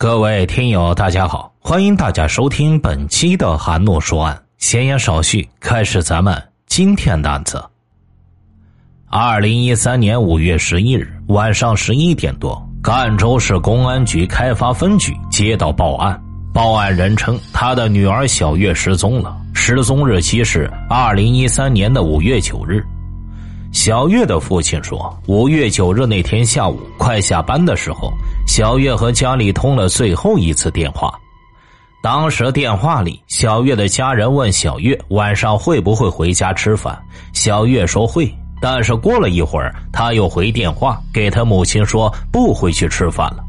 各位听友，大家好，欢迎大家收听本期的韩诺说案。闲言少叙，开始咱们今天的案子。二零一三年五月十一日晚上十一点多，赣州市公安局开发分局接到报案，报案人称他的女儿小月失踪了，失踪日期是二零一三年的五月九日。小月的父亲说，五月九日那天下午快下班的时候，小月和家里通了最后一次电话。当时电话里，小月的家人问小月晚上会不会回家吃饭，小月说会，但是过了一会儿，他又回电话给他母亲说不回去吃饭了。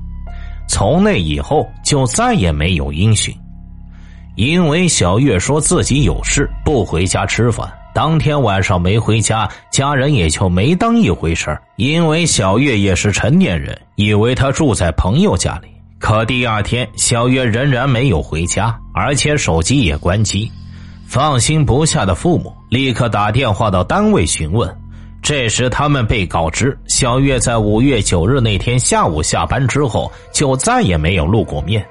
从那以后就再也没有音讯，因为小月说自己有事不回家吃饭。当天晚上没回家，家人也就没当一回事因为小月也是成年人，以为他住在朋友家里。可第二天，小月仍然没有回家，而且手机也关机。放心不下的父母立刻打电话到单位询问。这时，他们被告知，小月在五月九日那天下午下班之后，就再也没有露过面。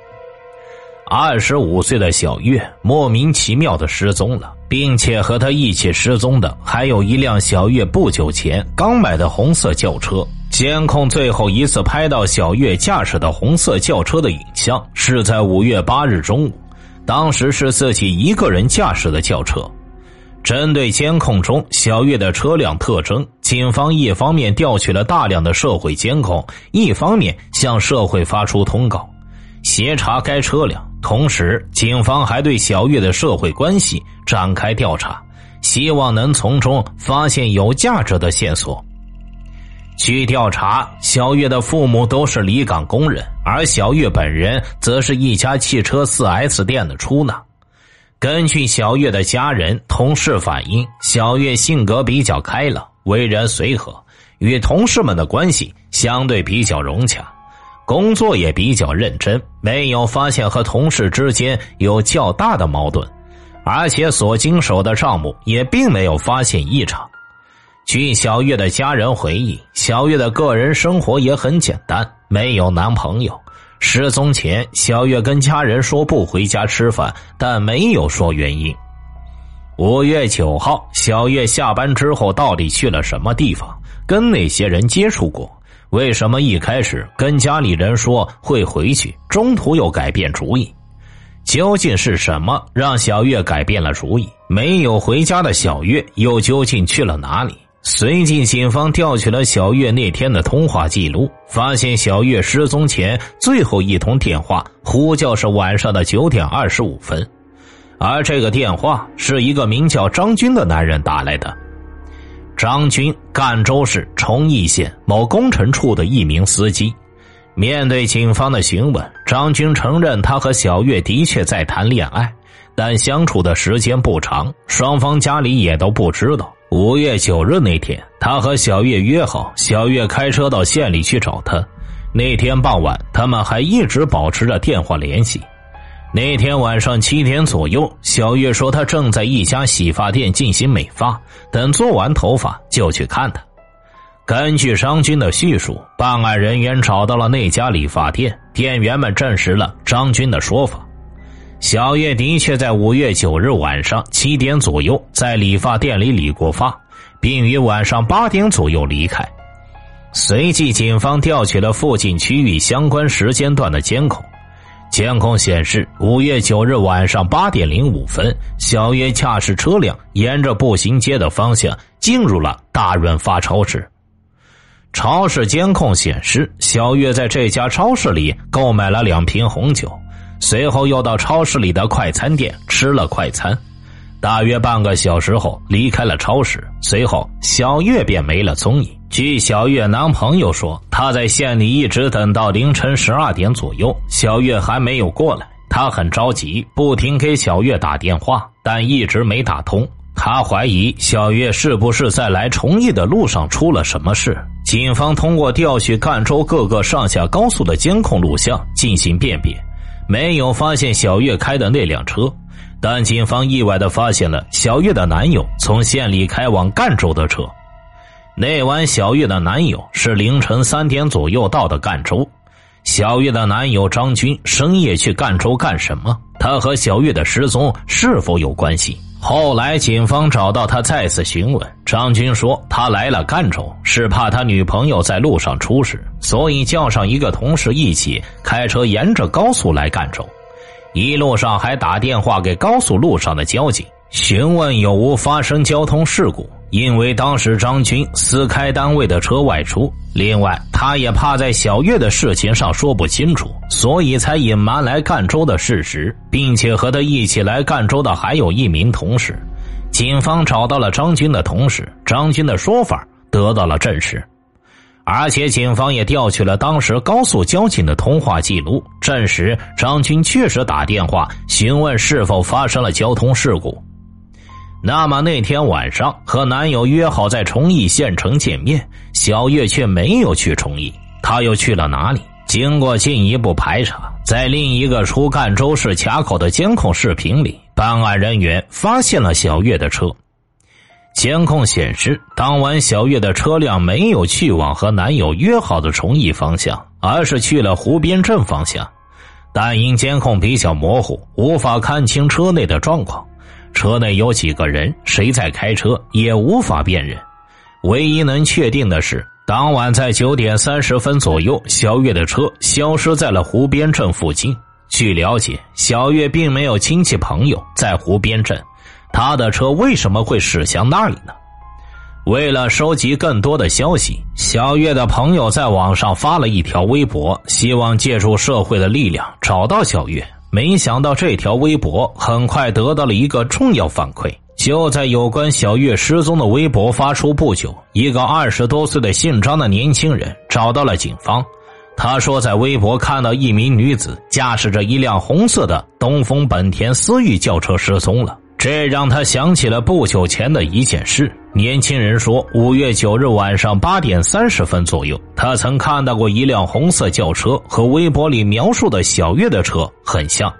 二十五岁的小月莫名其妙的失踪了，并且和他一起失踪的还有一辆小月不久前刚买的红色轿车。监控最后一次拍到小月驾驶的红色轿车的影像是在五月八日中午，当时是自己一个人驾驶的轿车。针对监控中小月的车辆特征，警方一方面调取了大量的社会监控，一方面向社会发出通告，协查该车辆。同时，警方还对小月的社会关系展开调查，希望能从中发现有价值的线索。据调查，小月的父母都是离岗工人，而小月本人则是一家汽车四 S 店的出纳。根据小月的家人、同事反映，小月性格比较开朗，为人随和，与同事们的关系相对比较融洽。工作也比较认真，没有发现和同事之间有较大的矛盾，而且所经手的账目也并没有发现异常。据小月的家人回忆，小月的个人生活也很简单，没有男朋友。失踪前，小月跟家人说不回家吃饭，但没有说原因。五月九号，小月下班之后到底去了什么地方？跟哪些人接触过？为什么一开始跟家里人说会回去，中途又改变主意？究竟是什么让小月改变了主意？没有回家的小月又究竟去了哪里？随即，警方调取了小月那天的通话记录，发现小月失踪前最后一通电话呼叫是晚上的九点二十五分，而这个电话是一个名叫张军的男人打来的。张军，赣州市崇义县某工程处的一名司机。面对警方的询问，张军承认他和小月的确在谈恋爱，但相处的时间不长，双方家里也都不知道。五月九日那天，他和小月约好，小月开车到县里去找他。那天傍晚，他们还一直保持着电话联系。那天晚上七点左右，小月说她正在一家洗发店进行美发，等做完头发就去看他。根据张军的叙述，办案人员找到了那家理发店，店员们证实了张军的说法。小月的确在五月九日晚上七点左右在理发店里理过发，并于晚上八点左右离开。随即，警方调取了附近区域相关时间段的监控。监控显示，五月九日晚上八点零五分，小月驾驶车辆沿着步行街的方向进入了大润发超市。超市监控显示，小月在这家超市里购买了两瓶红酒，随后又到超市里的快餐店吃了快餐。大约半个小时后，离开了超市。随后，小月便没了踪影。据小月男朋友说，他在县里一直等到凌晨十二点左右，小月还没有过来。他很着急，不停给小月打电话，但一直没打通。他怀疑小月是不是在来崇义的路上出了什么事。警方通过调取赣州各个上下高速的监控录像进行辨别，没有发现小月开的那辆车。但警方意外的发现了小月的男友从县里开往赣州的车。那晚，小月的男友是凌晨三点左右到的赣州。小月的男友张军深夜去赣州干什么？他和小月的失踪是否有关系？后来警方找到他，再次询问，张军说他来了赣州是怕他女朋友在路上出事，所以叫上一个同事一起开车沿着高速来赣州，一路上还打电话给高速路上的交警，询问有无发生交通事故。因为当时张军私开单位的车外出，另外他也怕在小月的事情上说不清楚，所以才隐瞒来赣州的事实，并且和他一起来赣州的还有一名同事。警方找到了张军的同事，张军的说法得到了证实，而且警方也调取了当时高速交警的通话记录，证实张军确实打电话询问是否发生了交通事故。那么那天晚上和男友约好在崇义县城见面，小月却没有去崇义，她又去了哪里？经过进一步排查，在另一个出赣州市卡口的监控视频里，办案人员发现了小月的车。监控显示，当晚小月的车辆没有去往和男友约好的崇义方向，而是去了湖边镇方向。但因监控比较模糊，无法看清车内的状况。车内有几个人，谁在开车也无法辨认。唯一能确定的是，当晚在九点三十分左右，小月的车消失在了湖边镇附近。据了解，小月并没有亲戚朋友在湖边镇，她的车为什么会驶向那里呢？为了收集更多的消息，小月的朋友在网上发了一条微博，希望借助社会的力量找到小月。没想到这条微博很快得到了一个重要反馈。就在有关小月失踪的微博发出不久，一个二十多岁的姓张的年轻人找到了警方。他说，在微博看到一名女子驾驶着一辆红色的东风本田思域轿车失踪了。这让他想起了不久前的一件事。年轻人说，五月九日晚上八点三十分左右，他曾看到过一辆红色轿车，和微博里描述的小月的车很像，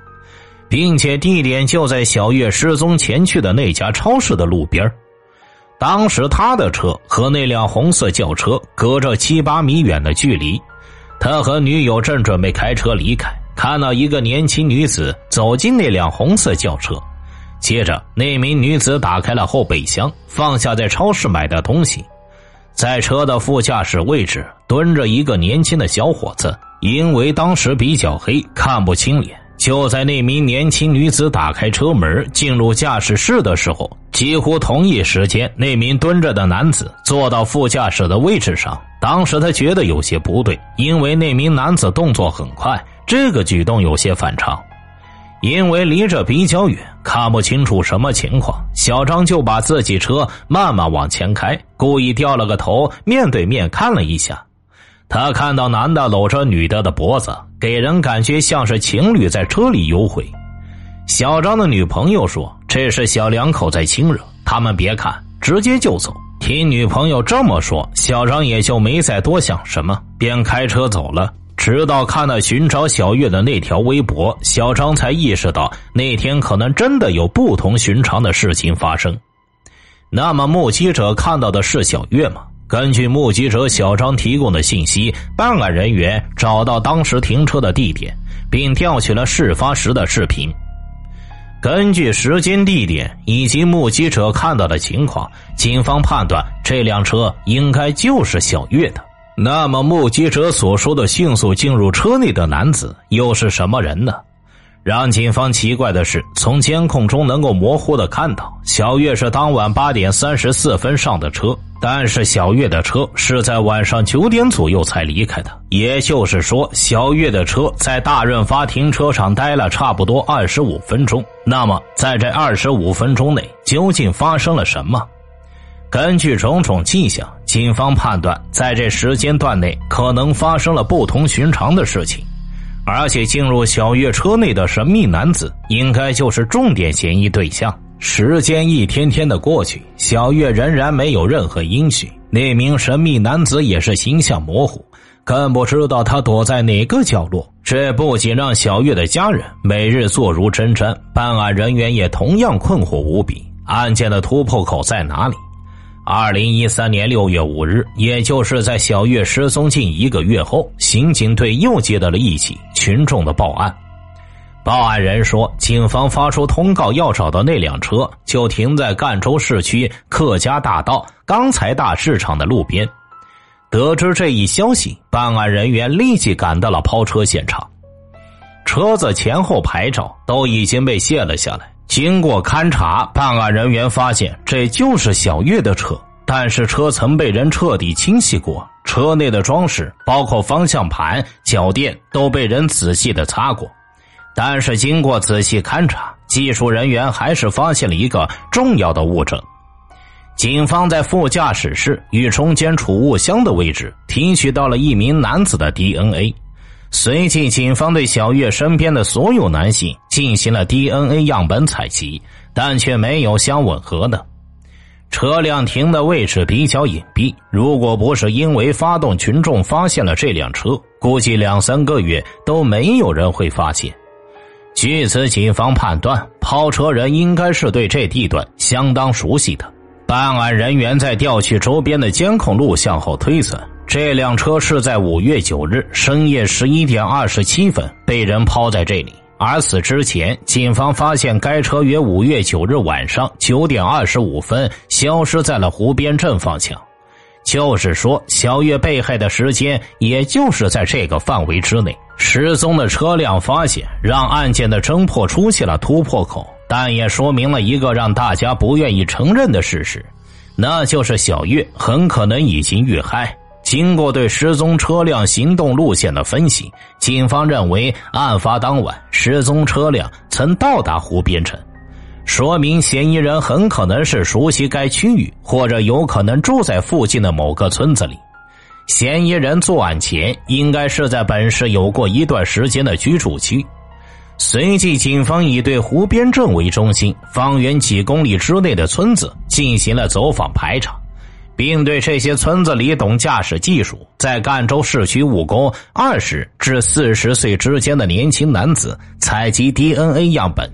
并且地点就在小月失踪前去的那家超市的路边当时他的车和那辆红色轿车隔着七八米远的距离，他和女友正准备开车离开，看到一个年轻女子走进那辆红色轿车。接着，那名女子打开了后备箱，放下在超市买的东西。在车的副驾驶位置蹲着一个年轻的小伙子，因为当时比较黑，看不清脸。就在那名年轻女子打开车门进入驾驶室的时候，几乎同一时间，那名蹲着的男子坐到副驾驶的位置上。当时他觉得有些不对，因为那名男子动作很快，这个举动有些反常。因为离着比较远，看不清楚什么情况，小张就把自己车慢慢往前开，故意掉了个头，面对面看了一下。他看到男的搂着女的的脖子，给人感觉像是情侣在车里幽会。小张的女朋友说：“这是小两口在亲热，他们别看，直接就走。”听女朋友这么说，小张也就没再多想什么，便开车走了。直到看到寻找小月的那条微博，小张才意识到那天可能真的有不同寻常的事情发生。那么，目击者看到的是小月吗？根据目击者小张提供的信息，办案人员找到当时停车的地点，并调取了事发时的视频。根据时间、地点以及目击者看到的情况，警方判断这辆车应该就是小月的。那么，目击者所说的迅速进入车内的男子又是什么人呢？让警方奇怪的是，从监控中能够模糊的看到，小月是当晚八点三十四分上的车，但是小月的车是在晚上九点左右才离开的。也就是说，小月的车在大润发停车场待了差不多二十五分钟。那么，在这二十五分钟内，究竟发生了什么？根据种种迹象，警方判断，在这时间段内可能发生了不同寻常的事情，而且进入小月车内的神秘男子应该就是重点嫌疑对象。时间一天天的过去，小月仍然没有任何音讯，那名神秘男子也是形象模糊，更不知道他躲在哪个角落。这不仅让小月的家人每日坐如针毡，办案人员也同样困惑无比。案件的突破口在哪里？二零一三年六月五日，也就是在小月失踪近一个月后，刑警队又接到了一起群众的报案。报案人说，警方发出通告要找到那辆车就停在赣州市区客家大道钢材大市场的路边。得知这一消息，办案人员立即赶到了抛车现场。车子前后牌照都已经被卸了下来。经过勘查，办案人员发现这就是小月的车，但是车曾被人彻底清洗过，车内的装饰，包括方向盘、脚垫，都被人仔细的擦过。但是经过仔细勘查，技术人员还是发现了一个重要的物证。警方在副驾驶室与中间储物箱的位置提取到了一名男子的 DNA。随即，警方对小月身边的所有男性进行了 DNA 样本采集，但却没有相吻合的。车辆停的位置比较隐蔽，如果不是因为发动群众发现了这辆车，估计两三个月都没有人会发现。据此，警方判断抛车人应该是对这地段相当熟悉的。办案人员在调取周边的监控录像后推算。这辆车是在五月九日深夜十一点二十七分被人抛在这里，而此之前，警方发现该车于五月九日晚上九点二十五分消失在了湖边镇方向，就是说，小月被害的时间也就是在这个范围之内。失踪的车辆发现，让案件的侦破出现了突破口，但也说明了一个让大家不愿意承认的事实，那就是小月很可能已经遇害。经过对失踪车辆行动路线的分析，警方认为案发当晚失踪车辆曾到达湖边镇，说明嫌疑人很可能是熟悉该区域，或者有可能住在附近的某个村子里。嫌疑人作案前应该是在本市有过一段时间的居住区。随即，警方以对湖边镇为中心，方圆几公里之内的村子进行了走访排查。并对这些村子里懂驾驶技术、在赣州市区务工二十至四十岁之间的年轻男子采集 DNA 样本。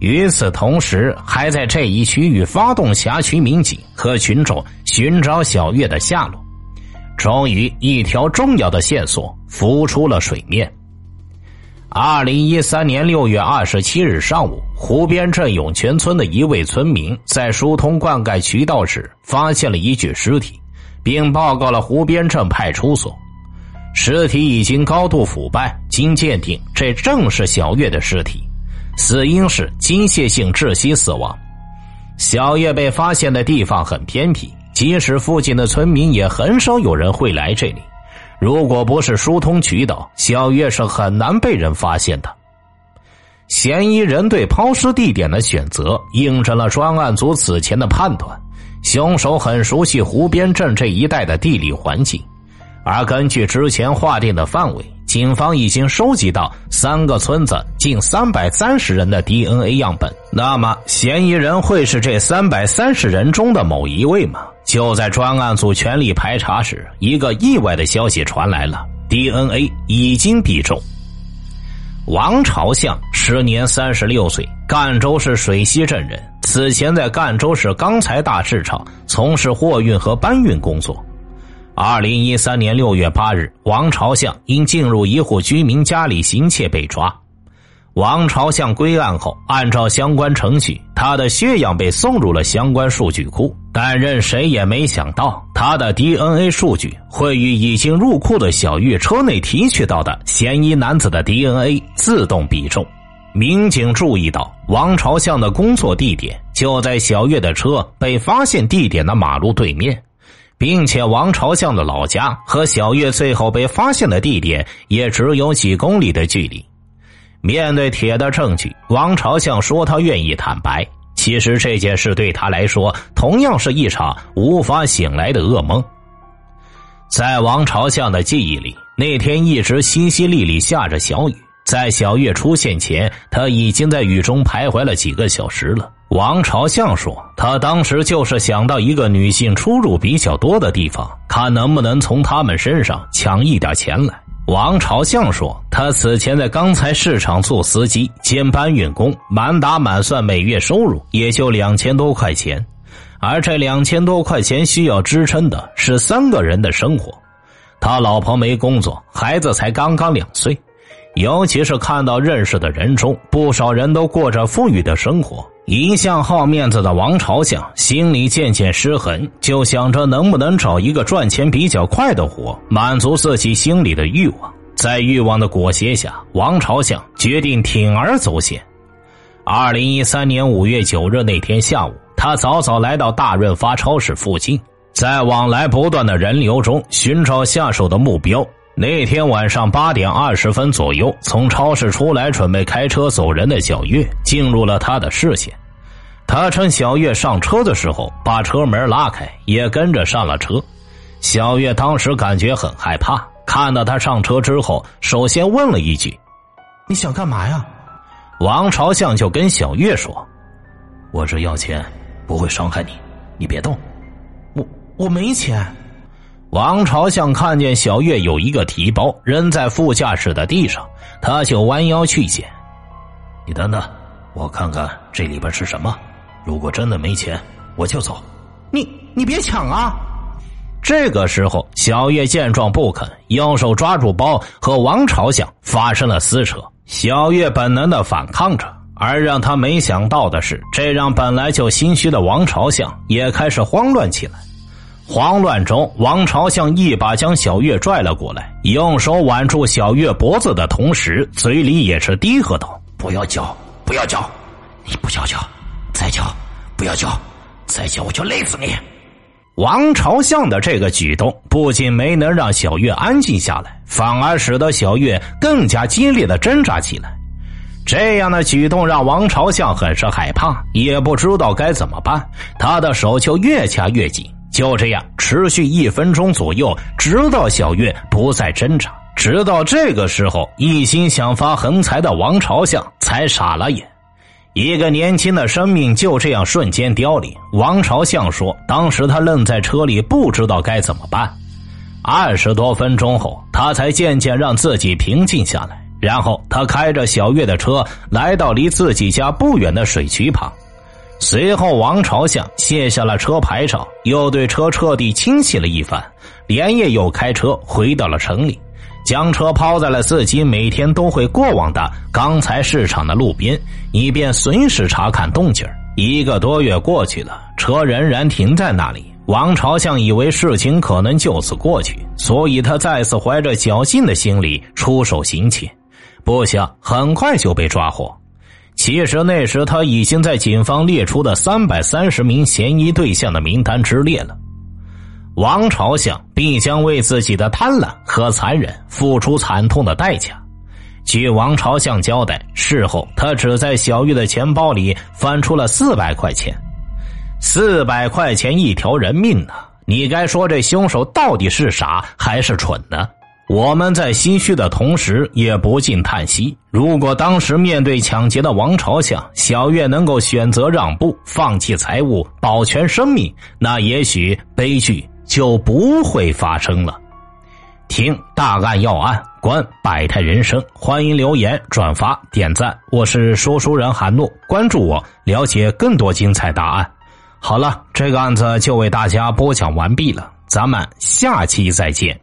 与此同时，还在这一区域发动辖区民警和群众寻找小月的下落。终于，一条重要的线索浮出了水面。二零一三年六月二十七日上午，湖边镇涌泉村的一位村民在疏通灌溉渠道时发现了一具尸体，并报告了湖边镇派出所。尸体已经高度腐败，经鉴定，这正是小月的尸体，死因是机械性窒息死亡。小月被发现的地方很偏僻，即使附近的村民也很少有人会来这里。如果不是疏通渠道，小月是很难被人发现的。嫌疑人对抛尸地点的选择，印证了专案组此前的判断：凶手很熟悉湖边镇这一带的地理环境。而根据之前划定的范围，警方已经收集到三个村子近三百三十人的 DNA 样本。那么，嫌疑人会是这三百三十人中的某一位吗？就在专案组全力排查时，一个意外的消息传来了：DNA 已经必中。王朝相，时年三十六岁，赣州市水西镇人。此前在赣州市钢材大市场从事货运和搬运工作。二零一三年六月八日，王朝相因进入一户居民家里行窃被抓。王朝相归案后，按照相关程序，他的血样被送入了相关数据库。但任谁也没想到，他的 DNA 数据会与已经入库的小玉车内提取到的嫌疑男子的 DNA 自动比中。民警注意到，王朝向的工作地点就在小月的车被发现地点的马路对面，并且王朝向的老家和小月最后被发现的地点也只有几公里的距离。面对铁的证据，王朝向说他愿意坦白。其实这件事对他来说，同样是一场无法醒来的噩梦。在王朝相的记忆里，那天一直淅淅沥沥下着小雨。在小月出现前，他已经在雨中徘徊了几个小时了。王朝相说，他当时就是想到一个女性出入比较多的地方，看能不能从他们身上抢一点钱来。王朝相说，他此前在钢材市场做司机兼搬运工，满打满算每月收入也就两千多块钱。而这两千多块钱需要支撑的是三个人的生活。他老婆没工作，孩子才刚刚两岁。尤其是看到认识的人中，不少人都过着富裕的生活，一向好面子的王朝相心里渐渐失衡，就想着能不能找一个赚钱比较快的活，满足自己心里的欲望。在欲望的裹挟下，王朝相决定铤而走险。二零一三年五月九日那天下午，他早早来到大润发超市附近，在往来不断的人流中寻找下手的目标。那天晚上八点二十分左右，从超市出来准备开车走人的小月进入了他的视线。他趁小月上车的时候，把车门拉开，也跟着上了车。小月当时感觉很害怕，看到他上车之后，首先问了一句：“你想干嘛呀？”王朝相就跟小月说：“我这要钱，不会伤害你，你别动。”我我没钱。王朝相看见小月有一个提包扔在副驾驶的地上，他就弯腰去捡。你等等，我看看这里边是什么。如果真的没钱，我就走。你你别抢啊！这个时候，小月见状不肯，用手抓住包，和王朝相发生了撕扯。小月本能的反抗着，而让他没想到的是，这让本来就心虚的王朝相也开始慌乱起来。慌乱中，王朝相一把将小月拽了过来，用手挽住小月脖子的同时，嘴里也是低喝道：“不要叫，不要叫，你不叫叫，再叫，不要叫，再叫我就累死你！”王朝相的这个举动不仅没能让小月安静下来，反而使得小月更加激烈的挣扎起来。这样的举动让王朝相很是害怕，也不知道该怎么办，他的手就越掐越紧。就这样持续一分钟左右，直到小月不再挣扎。直到这个时候，一心想发横财的王朝相才傻了眼。一个年轻的生命就这样瞬间凋零。王朝相说：“当时他愣在车里，不知道该怎么办。”二十多分钟后，他才渐渐让自己平静下来。然后他开着小月的车来到离自己家不远的水渠旁。随后，王朝相卸下了车牌照，又对车彻底清洗了一番，连夜又开车回到了城里，将车抛在了自己每天都会过往的钢材市场的路边，以便随时查看动静一个多月过去了，车仍然停在那里。王朝相以为事情可能就此过去，所以他再次怀着侥幸的心理出手行窃，不想很快就被抓获。其实那时他已经在警方列出的三百三十名嫌疑对象的名单之列了。王朝相必将为自己的贪婪和残忍付出惨痛的代价。据王朝相交代，事后他只在小玉的钱包里翻出了四百块钱，四百块钱一条人命呢！你该说这凶手到底是傻还是蠢呢？我们在唏嘘的同时，也不禁叹息：如果当时面对抢劫的王朝相，小月能够选择让步，放弃财物，保全生命，那也许悲剧就不会发生了。听大案要案，观百态人生，欢迎留言、转发、点赞。我是说书人韩诺，关注我，了解更多精彩答案。好了，这个案子就为大家播讲完毕了，咱们下期再见。